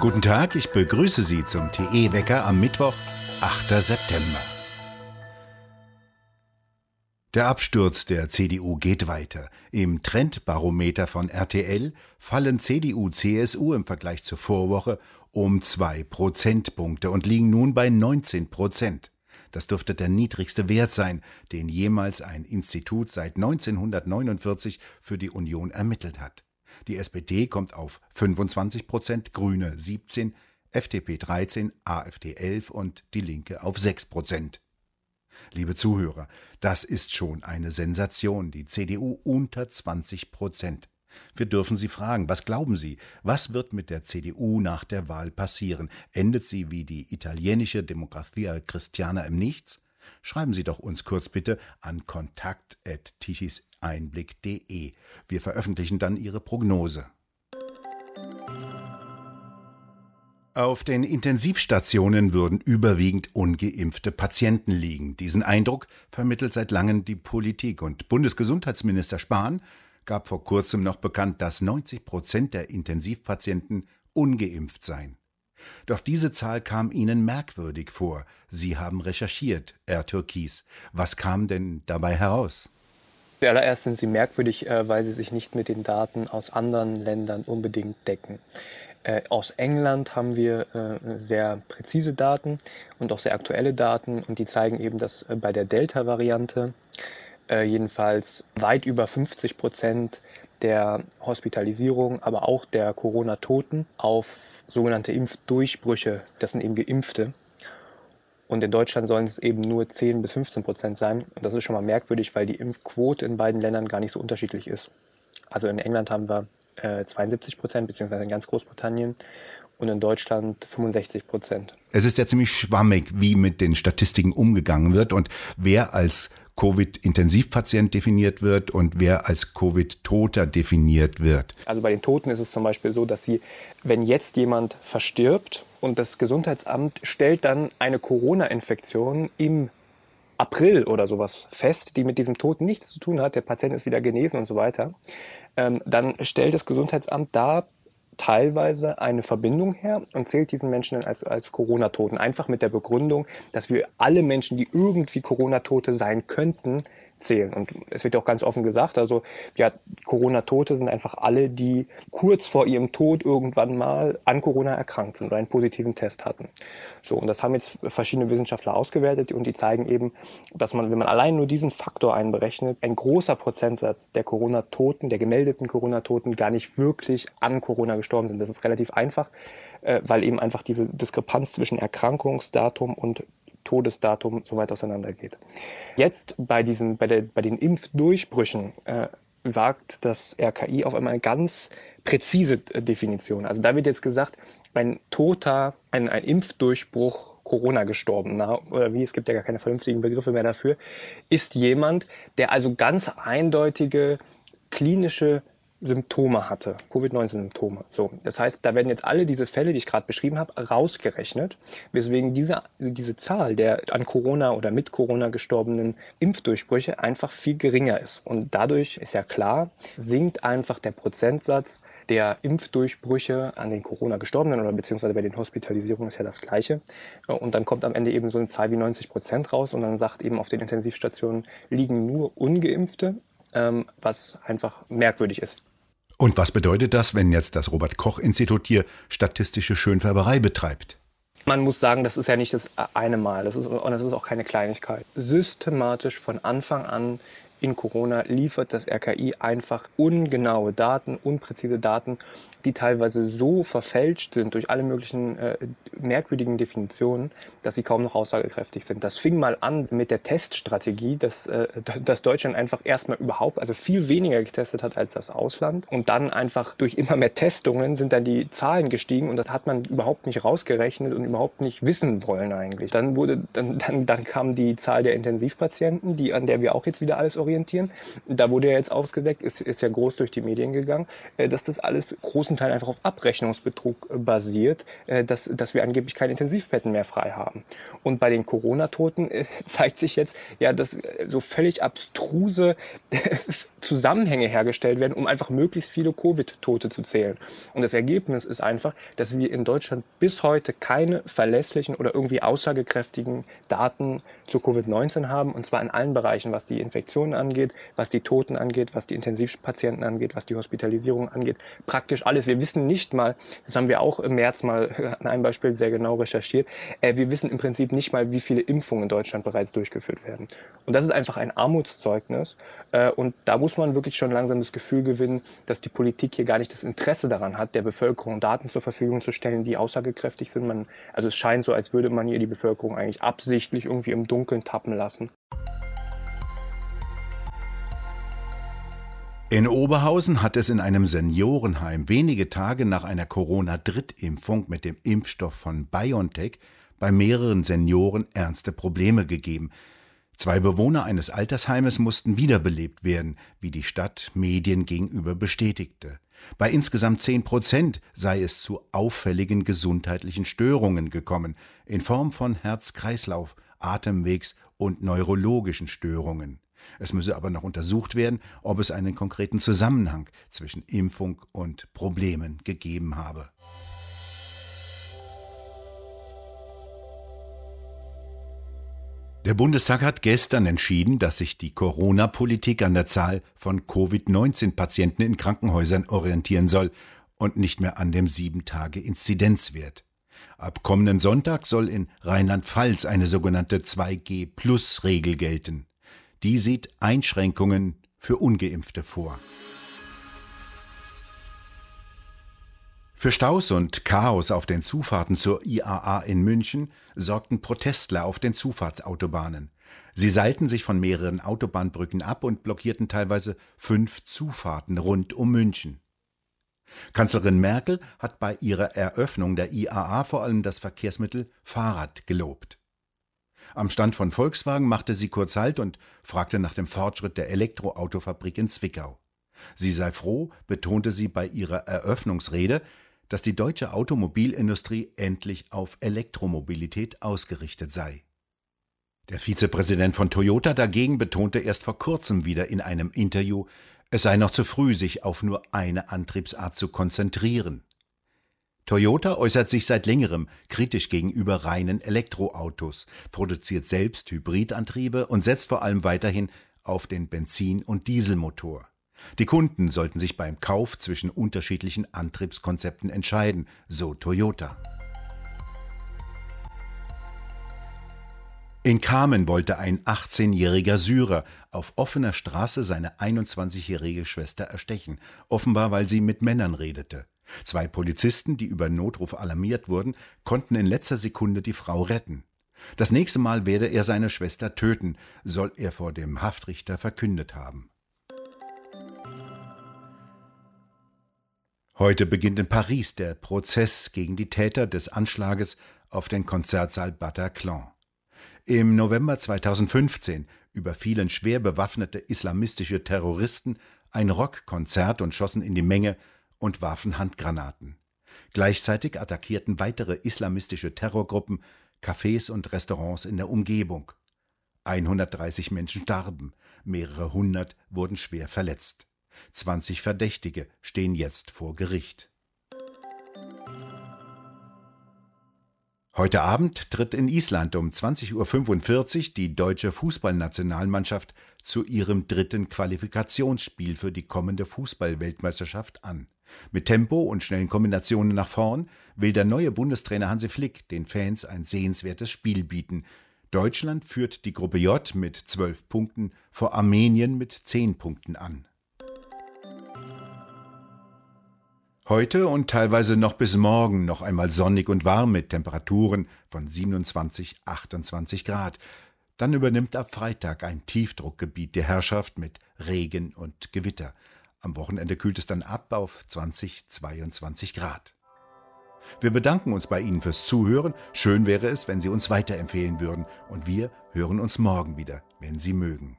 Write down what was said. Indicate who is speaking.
Speaker 1: Guten Tag, ich begrüße Sie zum TE-Wecker am Mittwoch, 8. September. Der Absturz der CDU geht weiter. Im Trendbarometer von RTL fallen CDU, CSU im Vergleich zur Vorwoche um zwei Prozentpunkte und liegen nun bei 19 Prozent. Das dürfte der niedrigste Wert sein, den jemals ein Institut seit 1949 für die Union ermittelt hat. Die SPD kommt auf 25 Prozent, Grüne 17, FDP 13, AfD 11 und die Linke auf 6 Prozent. Liebe Zuhörer, das ist schon eine Sensation, die CDU unter 20 Prozent. Wir dürfen Sie fragen, was glauben Sie, was wird mit der CDU nach der Wahl passieren? Endet sie wie die italienische Demokratia Christiana im Nichts? Schreiben Sie doch uns kurz bitte an kontakt.tichiseinblick.de. Wir veröffentlichen dann Ihre Prognose. Auf den Intensivstationen würden überwiegend ungeimpfte Patienten liegen. Diesen Eindruck vermittelt seit langem die Politik. Und Bundesgesundheitsminister Spahn gab vor kurzem noch bekannt, dass 90 Prozent der Intensivpatienten ungeimpft seien. Doch diese Zahl kam Ihnen merkwürdig vor. Sie haben recherchiert, Herr Türkis. Was kam denn dabei heraus?
Speaker 2: Zuallererst sind sie merkwürdig, äh, weil sie sich nicht mit den Daten aus anderen Ländern unbedingt decken. Äh, aus England haben wir äh, sehr präzise Daten und auch sehr aktuelle Daten und die zeigen eben, dass bei der Delta-Variante jedenfalls weit über 50 Prozent der Hospitalisierung, aber auch der Corona-Toten auf sogenannte Impfdurchbrüche, das sind eben Geimpfte. Und in Deutschland sollen es eben nur 10 bis 15 Prozent sein. Und das ist schon mal merkwürdig, weil die Impfquote in beiden Ländern gar nicht so unterschiedlich ist. Also in England haben wir äh, 72 Prozent, beziehungsweise in ganz Großbritannien und in Deutschland 65 Prozent.
Speaker 1: Es ist ja ziemlich schwammig, wie mit den Statistiken umgegangen wird und wer als Covid-Intensivpatient definiert wird und wer als Covid-Toter definiert wird.
Speaker 2: Also bei den Toten ist es zum Beispiel so, dass sie, wenn jetzt jemand verstirbt und das Gesundheitsamt stellt dann eine Corona-Infektion im April oder sowas fest, die mit diesem Tod nichts zu tun hat, der Patient ist wieder genesen und so weiter, ähm, dann stellt das Gesundheitsamt da teilweise eine Verbindung her und zählt diesen Menschen als, als Corona-Toten. Einfach mit der Begründung, dass wir alle Menschen, die irgendwie Corona-Tote sein könnten, zählen. Und es wird ja auch ganz offen gesagt, also ja, Corona-Tote sind einfach alle, die kurz vor ihrem Tod irgendwann mal an Corona erkrankt sind oder einen positiven Test hatten. So, und das haben jetzt verschiedene Wissenschaftler ausgewertet und die zeigen eben, dass man, wenn man allein nur diesen Faktor einberechnet, ein großer Prozentsatz der Corona-Toten, der gemeldeten Corona-Toten gar nicht wirklich an Corona gestorben sind. Das ist relativ einfach, äh, weil eben einfach diese Diskrepanz zwischen Erkrankungsdatum und Todesdatum so weit auseinandergeht. Jetzt bei, diesen, bei, der, bei den Impfdurchbrüchen äh, wagt das RKI auf einmal eine ganz präzise äh, Definition. Also da wird jetzt gesagt, ein Toter, ein, ein Impfdurchbruch Corona gestorbener, oder wie, es gibt ja gar keine vernünftigen Begriffe mehr dafür, ist jemand, der also ganz eindeutige klinische Symptome hatte, Covid-19-Symptome. So, das heißt, da werden jetzt alle diese Fälle, die ich gerade beschrieben habe, rausgerechnet, weswegen diese, diese Zahl der an Corona oder mit Corona gestorbenen Impfdurchbrüche einfach viel geringer ist. Und dadurch ist ja klar, sinkt einfach der Prozentsatz der Impfdurchbrüche an den Corona-Gestorbenen oder beziehungsweise bei den Hospitalisierungen ist ja das Gleiche. Und dann kommt am Ende eben so eine Zahl wie 90 Prozent raus und dann sagt eben auf den Intensivstationen liegen nur Ungeimpfte ähm, was einfach merkwürdig ist.
Speaker 1: Und was bedeutet das, wenn jetzt das Robert Koch Institut hier statistische Schönfärberei betreibt?
Speaker 2: Man muss sagen, das ist ja nicht das eine Mal, das ist, und das ist auch keine Kleinigkeit. Systematisch von Anfang an in Corona liefert das RKI einfach ungenaue Daten, unpräzise Daten, die teilweise so verfälscht sind durch alle möglichen äh, merkwürdigen Definitionen, dass sie kaum noch aussagekräftig sind. Das fing mal an mit der Teststrategie, dass, äh, dass Deutschland einfach erstmal überhaupt, also viel weniger getestet hat als das Ausland. Und dann einfach durch immer mehr Testungen sind dann die Zahlen gestiegen und das hat man überhaupt nicht rausgerechnet und überhaupt nicht wissen wollen eigentlich. Dann wurde, dann, dann, dann kam die Zahl der Intensivpatienten, die, an der wir auch jetzt wieder alles orientieren. Da wurde ja jetzt ausgedeckt, ist, ist ja groß durch die Medien gegangen, äh, dass das alles großen Teil einfach auf Abrechnungsbetrug äh, basiert, äh, dass, dass wir angeblich keine Intensivbetten mehr frei haben. Und bei den Corona-Toten zeigt sich jetzt ja, dass so völlig abstruse Zusammenhänge hergestellt werden, um einfach möglichst viele Covid-Tote zu zählen. Und das Ergebnis ist einfach, dass wir in Deutschland bis heute keine verlässlichen oder irgendwie aussagekräftigen Daten zu Covid-19 haben, und zwar in allen Bereichen, was die Infektionen angeht, was die Toten angeht, was die Intensivpatienten angeht, was die Hospitalisierung angeht, praktisch alles. Wir wissen nicht mal, das haben wir auch im März mal an einem Beispiel sehr genau recherchiert, äh, wir wissen im Prinzip nicht mal, wie viele Impfungen in Deutschland bereits durchgeführt werden. Und das ist einfach ein Armutszeugnis. Äh, und da muss man wirklich schon langsam das Gefühl gewinnen, dass die Politik hier gar nicht das Interesse daran hat, der Bevölkerung Daten zur Verfügung zu stellen, die aussagekräftig sind. Man, also es scheint so, als würde man hier die Bevölkerung eigentlich absichtlich irgendwie im Dunkeln tappen lassen.
Speaker 1: In Oberhausen hat es in einem Seniorenheim wenige Tage nach einer Corona-Drittimpfung mit dem Impfstoff von BioNTech bei mehreren Senioren ernste Probleme gegeben. Zwei Bewohner eines Altersheimes mussten wiederbelebt werden, wie die Stadt Medien gegenüber bestätigte. Bei insgesamt zehn Prozent sei es zu auffälligen gesundheitlichen Störungen gekommen, in Form von Herz-Kreislauf, Atemwegs- und neurologischen Störungen. Es müsse aber noch untersucht werden, ob es einen konkreten Zusammenhang zwischen Impfung und Problemen gegeben habe. Der Bundestag hat gestern entschieden, dass sich die Corona-Politik an der Zahl von Covid-19-Patienten in Krankenhäusern orientieren soll und nicht mehr an dem 7-Tage-Inzidenzwert. Ab kommenden Sonntag soll in Rheinland-Pfalz eine sogenannte 2G-Plus-Regel gelten. Die sieht Einschränkungen für ungeimpfte vor. Für Staus und Chaos auf den Zufahrten zur IAA in München sorgten Protestler auf den Zufahrtsautobahnen. Sie seilten sich von mehreren Autobahnbrücken ab und blockierten teilweise fünf Zufahrten rund um München. Kanzlerin Merkel hat bei ihrer Eröffnung der IAA vor allem das Verkehrsmittel Fahrrad gelobt. Am Stand von Volkswagen machte sie kurz Halt und fragte nach dem Fortschritt der Elektroautofabrik in Zwickau. Sie sei froh, betonte sie bei ihrer Eröffnungsrede, dass die deutsche Automobilindustrie endlich auf Elektromobilität ausgerichtet sei. Der Vizepräsident von Toyota dagegen betonte erst vor kurzem wieder in einem Interview, es sei noch zu früh, sich auf nur eine Antriebsart zu konzentrieren. Toyota äußert sich seit längerem kritisch gegenüber reinen Elektroautos, produziert selbst Hybridantriebe und setzt vor allem weiterhin auf den Benzin- und Dieselmotor. Die Kunden sollten sich beim Kauf zwischen unterschiedlichen Antriebskonzepten entscheiden, so Toyota. In Kamen wollte ein 18-jähriger Syrer auf offener Straße seine 21-jährige Schwester erstechen, offenbar weil sie mit Männern redete. Zwei Polizisten, die über Notruf alarmiert wurden, konnten in letzter Sekunde die Frau retten. Das nächste Mal werde er seine Schwester töten, soll er vor dem Haftrichter verkündet haben. Heute beginnt in Paris der Prozess gegen die Täter des Anschlages auf den Konzertsaal Bataclan. Im November 2015 überfielen schwer bewaffnete islamistische Terroristen ein Rockkonzert und schossen in die Menge und warfen Handgranaten. Gleichzeitig attackierten weitere islamistische Terrorgruppen Cafés und Restaurants in der Umgebung. 130 Menschen starben, mehrere hundert wurden schwer verletzt. 20 Verdächtige stehen jetzt vor Gericht. Heute Abend tritt in Island um 20.45 Uhr die deutsche Fußballnationalmannschaft zu ihrem dritten Qualifikationsspiel für die kommende Fußballweltmeisterschaft an. Mit Tempo und schnellen Kombinationen nach vorn will der neue Bundestrainer Hansi Flick den Fans ein sehenswertes Spiel bieten. Deutschland führt die Gruppe J mit zwölf Punkten vor Armenien mit zehn Punkten an. Heute und teilweise noch bis morgen noch einmal sonnig und warm mit Temperaturen von 27, 28 Grad. Dann übernimmt ab Freitag ein Tiefdruckgebiet die Herrschaft mit Regen und Gewitter. Am Wochenende kühlt es dann ab auf 20, 22 Grad. Wir bedanken uns bei Ihnen fürs Zuhören. Schön wäre es, wenn Sie uns weiterempfehlen würden. Und wir hören uns morgen wieder, wenn Sie mögen.